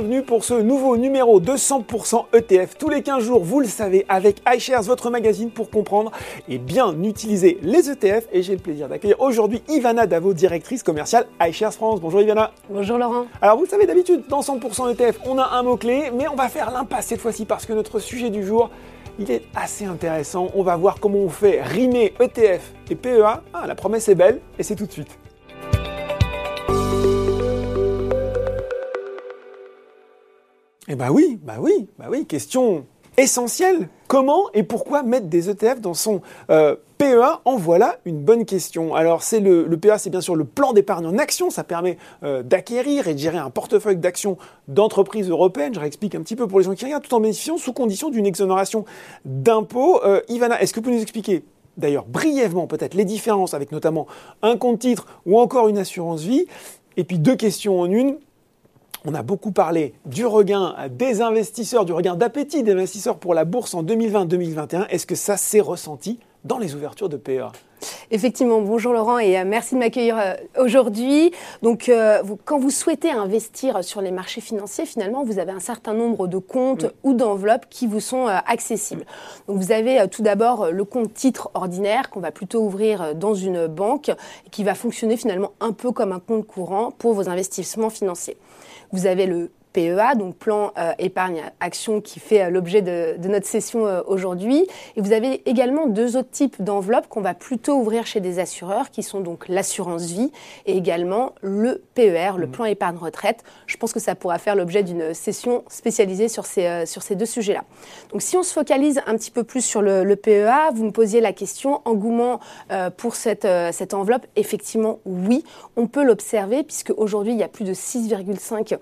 bienvenue pour ce nouveau numéro de 100% ETF. Tous les 15 jours, vous le savez, avec iShares, votre magazine pour comprendre et bien utiliser les ETF. Et j'ai le plaisir d'accueillir aujourd'hui Ivana Davo, directrice commerciale iShares France. Bonjour Ivana. Bonjour Laurent. Alors vous le savez, d'habitude, dans 100% ETF, on a un mot-clé, mais on va faire l'impasse cette fois-ci parce que notre sujet du jour, il est assez intéressant. On va voir comment on fait rimer ETF et PEA. Ah, la promesse est belle et c'est tout de suite. Eh bah oui, bah oui, bah oui, question essentielle. Comment et pourquoi mettre des ETF dans son euh, PEA En voilà une bonne question. Alors c'est le, PEA, c'est bien sûr le plan d'épargne en action. Ça permet euh, d'acquérir et de gérer un portefeuille d'actions d'entreprises européennes. Je réexplique un petit peu pour les gens qui regardent, tout en bénéficiant sous condition d'une exonération d'impôts. Euh, Ivana, est-ce que vous pouvez nous expliquer D'ailleurs, brièvement peut-être les différences avec notamment un compte titre ou encore une assurance vie? Et puis deux questions en une. On a beaucoup parlé du regain des investisseurs, du regain d'appétit des investisseurs pour la bourse en 2020-2021. Est-ce que ça s'est ressenti dans les ouvertures de PEA Effectivement, bonjour Laurent et euh, merci de m'accueillir euh, aujourd'hui. Donc, euh, quand vous souhaitez investir sur les marchés financiers, finalement, vous avez un certain nombre de comptes ou d'enveloppes qui vous sont accessibles. Donc, vous avez tout d'abord le compte titre ordinaire qu'on va plutôt ouvrir dans une banque et qui va fonctionner finalement un peu comme un compte courant pour vos investissements financiers. Vous avez le PEA, donc plan euh, épargne action qui fait euh, l'objet de, notre session euh, aujourd'hui. Et vous avez également deux autres types d'enveloppes qu'on va plutôt ouvrir chez des assureurs, qui sont donc l'assurance vie et également le PER, le mmh. plan épargne retraite. Je pense que ça pourra faire l'objet d'une session spécialisée sur ces, sur ces deux sujets-là. Donc si on se focalise un petit peu plus sur le, PEA, vous me posiez la question, engouement pour cette, cette enveloppe, effectivement oui, on peut l'observer puisque aujourd'hui il y a plus de 6,5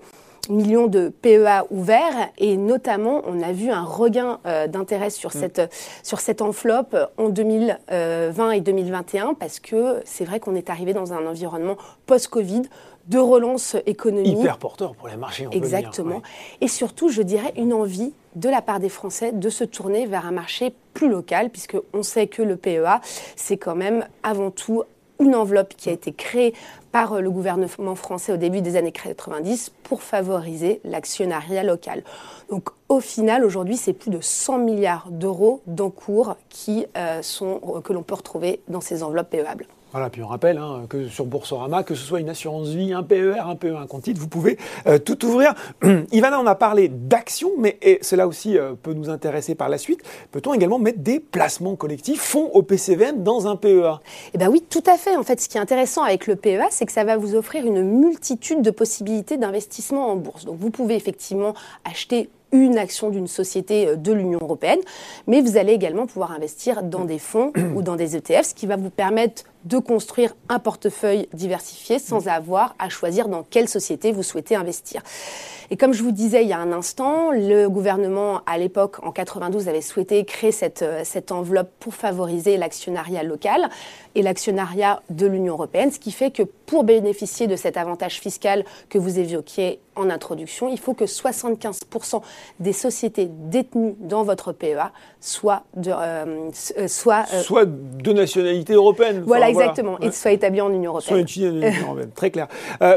millions de PEA ouverts et notamment on a vu un regain euh, d'intérêt sur, mm. cette, sur cette enveloppe en 2020 et 2021 parce que c'est vrai qu'on est arrivé dans un environnement post-Covid de relance économique. Hyper porteur pour les marchés. On Exactement. Et surtout, je dirais, une envie de la part des Français de se tourner vers un marché plus local, puisque on sait que le PEA, c'est quand même avant tout une enveloppe qui a été créée par euh, le gouvernement français au début des années 90 pour favoriser l'actionnariat local. Donc au final, aujourd'hui, c'est plus de 100 milliards d'euros d'encours euh, euh, que l'on peut retrouver dans ces enveloppes PEables. Voilà, puis on rappelle hein, que sur Boursorama, que ce soit une assurance vie, un PER, un PE, un compte titre, vous pouvez euh, tout ouvrir. Ivana, on a parlé d'actions, mais cela aussi euh, peut nous intéresser par la suite. Peut-on également mettre des placements collectifs, fonds au PCVM dans un PEA Eh bien oui, tout à fait. En fait, ce qui est intéressant avec le PEA, c'est que ça va vous offrir une multitude de possibilités d'investissement en bourse. Donc vous pouvez effectivement acheter une action d'une société euh, de l'Union européenne, mais vous allez également pouvoir investir dans des fonds ou dans des ETF, ce qui va vous permettre de construire un portefeuille diversifié sans avoir à choisir dans quelle société vous souhaitez investir. Et comme je vous disais il y a un instant, le gouvernement, à l'époque, en 92, avait souhaité créer cette, euh, cette enveloppe pour favoriser l'actionnariat local et l'actionnariat de l'Union européenne, ce qui fait que pour bénéficier de cet avantage fiscal que vous évoquiez en introduction, il faut que 75% des sociétés détenues dans votre PEA soient de, euh, euh, soit de nationalité européenne. Voilà, exactement, et soient établies en Union européenne. Soit étudiées en Union européenne, très clair.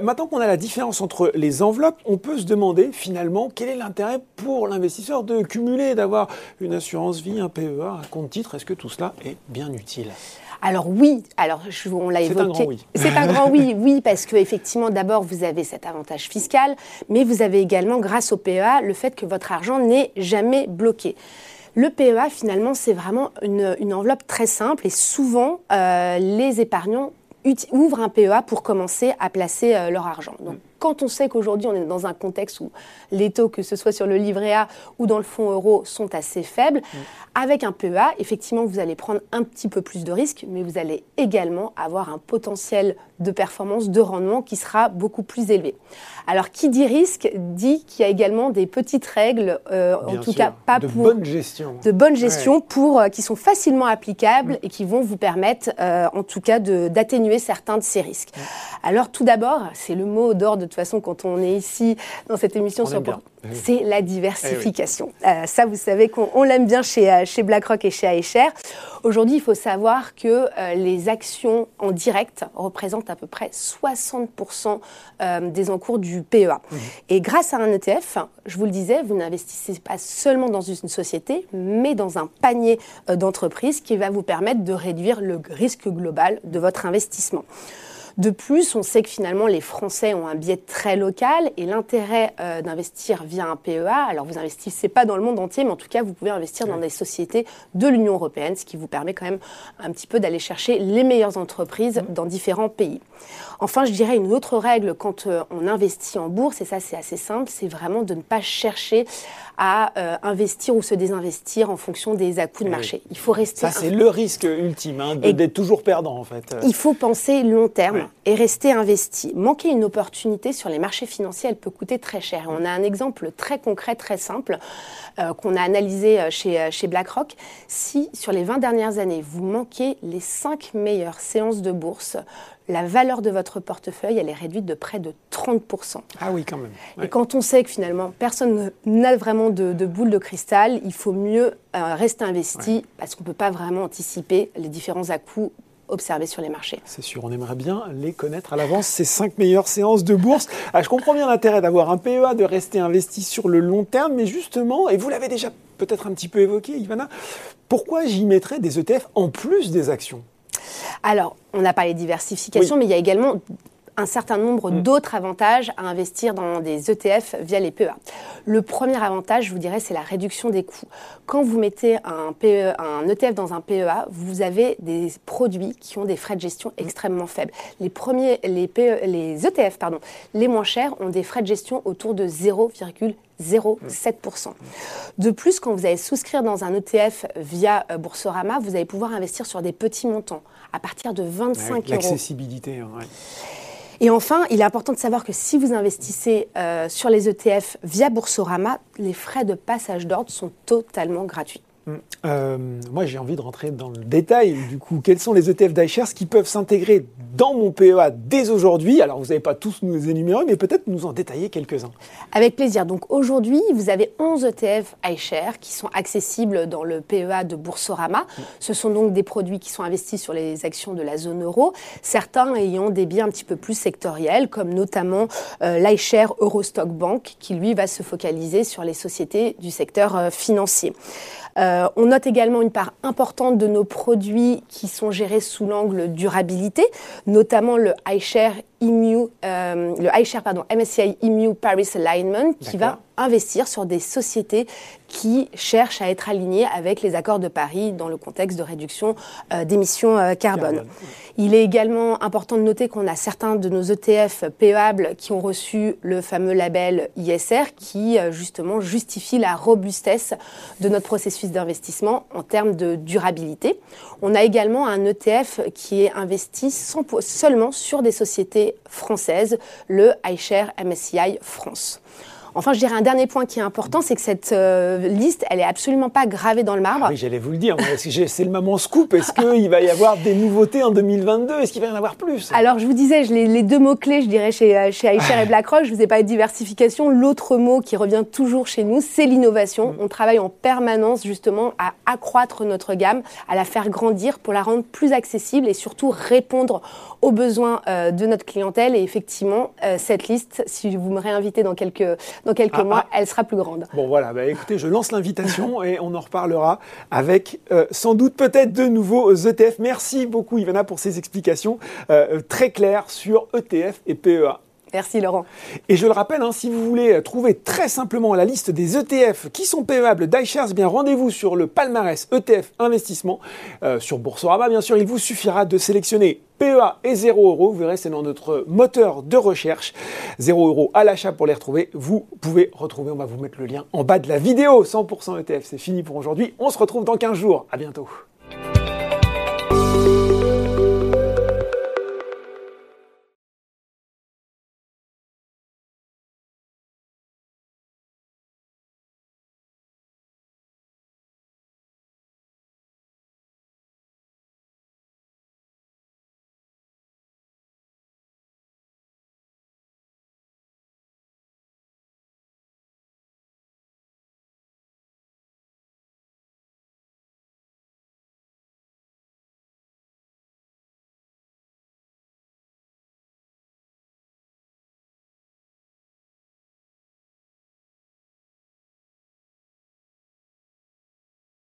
maintenant qu'on a la différence entre les enveloppes, on peut se demander demander finalement quel est l'intérêt pour l'investisseur de cumuler, d'avoir une assurance vie, un PEA, un compte titre? Est-ce que tout cela est bien utile? Alors oui, alors on l'a évoqué. C'est un grand oui. C'est un grand oui, oui, parce que effectivement, d'abord vous avez cet avantage fiscal, mais vous avez également, grâce au PEA, le fait que votre argent n'est jamais bloqué. Le PEA, finalement, c'est vraiment une, enveloppe très simple et souvent, euh, les épargnants ouvrent un PEA pour commencer à placer euh, leur argent. Quand on sait qu'aujourd'hui on est dans un contexte où les taux, que ce soit sur le livret A ou dans le fonds euro, sont assez faibles, avec un PEA, effectivement, vous allez prendre un petit peu plus de risques, mais vous allez également avoir un potentiel de performance, de rendement qui sera beaucoup plus élevé. Alors, qui dit risque dit qu'il y a également des petites règles, euh, en tout cas pas de pour bonne gestion, de bonne gestion pour euh, qui sont facilement applicables mm. et qui vont vous permettre, euh, en tout cas, d'atténuer certains de ces risques. Mm. Alors, tout d'abord, c'est le mot d'ordre toute façon quand on est ici dans cette émission sur c'est la diversification. Eh euh, ça, vous savez qu'on l'aime bien chez, euh, chez BlackRock et chez iShare. Aujourd'hui, il faut savoir que euh, les actions en direct représentent à peu près 60% des encours du PEA. Mmh. Et grâce à un ETF, je vous le disais, vous n'investissez pas seulement dans une société, mais dans un panier d'entreprises qui va vous permettre de réduire le risque global de votre investissement. De plus, on sait que finalement les Français ont un biais très local et l'intérêt euh, d'investir via un PEA, alors vous investissez pas dans le monde entier, mais en tout cas vous pouvez investir dans des sociétés de l'Union européenne, ce qui vous permet quand même un petit peu d'aller chercher les meilleures entreprises mmh. dans différents pays. Enfin, je dirais une autre règle quand euh, on investit en bourse, et ça c'est assez simple, c'est vraiment de ne pas chercher à euh, investir ou se désinvestir en fonction des à-coups de marché. Il faut rester. Ça c'est le risque ultime, hein, d'être toujours perdant en fait. Il faut penser long terme et rester investi. Manquer une opportunité sur les marchés financiers, elle peut coûter très cher. on a un exemple très concret, très simple, euh, qu'on a analysé chez, chez BlackRock. Si sur les 20 dernières années, vous manquez les 5 meilleures séances de bourse, la valeur de votre portefeuille, elle est réduite de près de 30%. Ah oui, quand même. Et quand on sait que finalement, personne n'a vraiment de, boule de cristal, il faut mieux euh, rester investi parce qu'on ne peut pas vraiment anticiper les différents à-coups observés sur les marchés. C'est sûr, on aimerait bien les connaître à l'avance, ces cinq meilleures séances de bourse. Ah, je comprends bien l'intérêt d'avoir un PEA, de rester investi sur le long terme, mais justement, et vous l'avez déjà peut-être un petit peu évoqué, Ivana, pourquoi j'y mettrais des ETF en plus des actions? Alors, on a parlé de diversification, mais il y a également un certain nombre mm. d'autres avantages à investir dans des ETF via les PEA. Le premier avantage, je vous dirais, c'est la réduction des coûts. Quand vous mettez un, PE, un ETF dans un PEA, vous avez des produits qui ont des frais de gestion mm. extrêmement faibles. Les, premiers, les, PE, les ETF pardon, les moins chers ont des frais de gestion autour de 0,07%. De plus, quand vous allez souscrire dans un ETF via euh, Boursorama, vous allez pouvoir investir sur des petits montants à partir de 25 euros. L'accessibilité, hein, et enfin, il est important de savoir que si vous investissez euh, sur les ETF via Boursorama, les frais de passage d'ordre sont totalement gratuits. Euh, moi, j'ai envie de rentrer dans le détail. Du coup, quels sont les ETF d'iShares qui peuvent s'intégrer dans mon PEA dès aujourd'hui? Alors, vous n'avez pas tous nous énumérer, mais peut-être nous en détailler quelques-uns. Avec plaisir. Donc, aujourd'hui, vous avez 11 ETF iShares qui sont accessibles dans le PEA de Boursorama. Ce sont donc des produits qui sont investis sur les actions de la zone euro, certains ayant des biens un petit peu plus sectoriels, comme notamment euh, l'iShare Eurostock Bank, qui lui va se focaliser sur les sociétés du secteur euh, financier. Euh, on note également une part importante de nos produits qui sont gérés sous l'angle durabilité, notamment le iShare EMU, euh, le iShare pardon, MSCI EMU Paris Alignment, qui va investir sur des sociétés qui cherchent à être alignées avec les accords de Paris dans le contexte de réduction euh, d'émissions euh, carbone. Il est également important de noter qu'on a certains de nos ETF PEables qui ont reçu le fameux label ISR qui euh, justement justifie la robustesse de notre processus d'investissement en termes de durabilité. On a également un ETF qui est investi seulement sur des sociétés françaises, le iShare MSCI France. Enfin, je dirais un dernier point qui est important, c'est que cette euh, liste, elle est absolument pas gravée dans le marbre. Ah oui, j'allais vous le dire. C'est le moment scoop. Est-ce qu'il va y avoir des nouveautés en 2022 Est-ce qu'il va y en avoir plus? Alors, je vous disais, les, les, deux mots-clés, je dirais, chez, euh, chez et BlackRock, je vous ai parlé de diversification. L'autre mot qui revient toujours chez nous, c'est l'innovation. Mm. On travaille en permanence, justement, à accroître notre gamme, à la faire grandir pour la rendre plus accessible et surtout répondre aux besoins euh, de notre clientèle. Et effectivement, cette liste, si vous me réinvitez dans quelques dans quelques ah, mois, ah. elle sera plus grande. Bon voilà, bah, écoutez, je lance l'invitation et on en reparlera avec euh, sans doute peut-être de nouveaux ETF. Merci beaucoup Ivana pour ces explications euh, très claires sur ETF et PEA. Merci Laurent. Et je le rappelle, hein, si vous voulez trouver très simplement la liste des ETF qui sont payables d'iShares, eh bien rendez-vous sur le palmarès ETF investissement euh, sur Boursorama. Bien sûr, il vous suffira de sélectionner PEA et 0 euros. Vous verrez, c'est dans notre moteur de recherche. 0 euros à l'achat pour les retrouver. Vous pouvez retrouver, on va vous mettre le lien en bas de la vidéo. 100% ETF, c'est fini pour aujourd'hui. On se retrouve dans 15 jours. À bientôt.